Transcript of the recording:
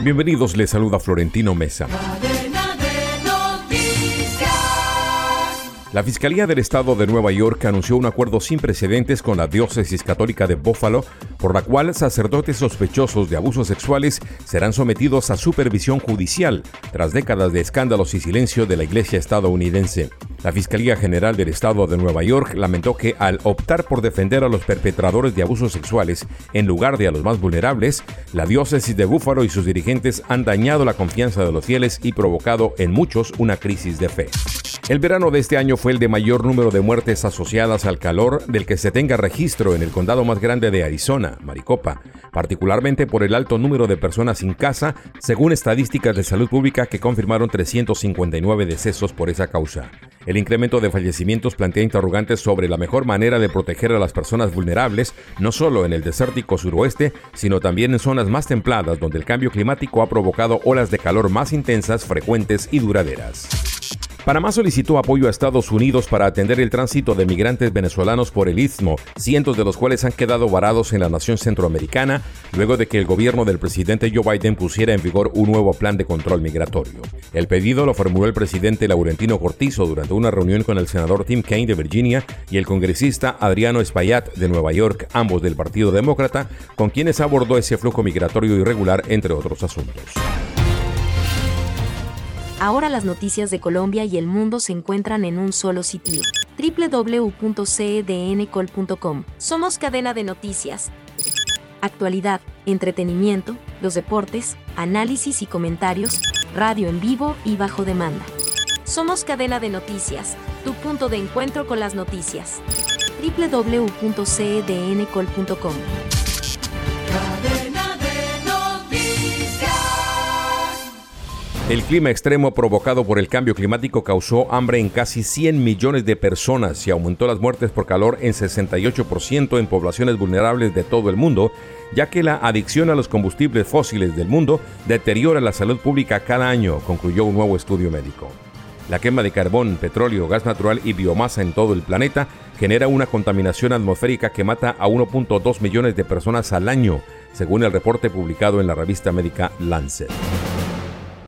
Bienvenidos, les saluda Florentino Mesa. La Fiscalía del Estado de Nueva York anunció un acuerdo sin precedentes con la diócesis católica de Buffalo, por la cual sacerdotes sospechosos de abusos sexuales serán sometidos a supervisión judicial tras décadas de escándalos y silencio de la Iglesia estadounidense. La Fiscalía General del Estado de Nueva York lamentó que al optar por defender a los perpetradores de abusos sexuales en lugar de a los más vulnerables, la diócesis de Buffalo y sus dirigentes han dañado la confianza de los fieles y provocado en muchos una crisis de fe. El verano de este año fue el de mayor número de muertes asociadas al calor del que se tenga registro en el condado más grande de Arizona, Maricopa, particularmente por el alto número de personas sin casa, según estadísticas de salud pública que confirmaron 359 decesos por esa causa. El incremento de fallecimientos plantea interrogantes sobre la mejor manera de proteger a las personas vulnerables, no solo en el desértico suroeste, sino también en zonas más templadas donde el cambio climático ha provocado olas de calor más intensas, frecuentes y duraderas. Panamá solicitó apoyo a Estados Unidos para atender el tránsito de migrantes venezolanos por el istmo, cientos de los cuales han quedado varados en la nación centroamericana luego de que el gobierno del presidente Joe Biden pusiera en vigor un nuevo plan de control migratorio. El pedido lo formuló el presidente Laurentino Cortizo durante una reunión con el senador Tim Kaine de Virginia y el congresista Adriano Espaillat de Nueva York, ambos del Partido Demócrata, con quienes abordó ese flujo migratorio irregular entre otros asuntos. Ahora las noticias de Colombia y el mundo se encuentran en un solo sitio. www.cdncol.com. Somos cadena de noticias. Actualidad, entretenimiento, los deportes, análisis y comentarios, radio en vivo y bajo demanda. Somos cadena de noticias, tu punto de encuentro con las noticias. www.cdncol.com. El clima extremo provocado por el cambio climático causó hambre en casi 100 millones de personas y aumentó las muertes por calor en 68% en poblaciones vulnerables de todo el mundo, ya que la adicción a los combustibles fósiles del mundo deteriora la salud pública cada año, concluyó un nuevo estudio médico. La quema de carbón, petróleo, gas natural y biomasa en todo el planeta genera una contaminación atmosférica que mata a 1.2 millones de personas al año, según el reporte publicado en la revista médica Lancet.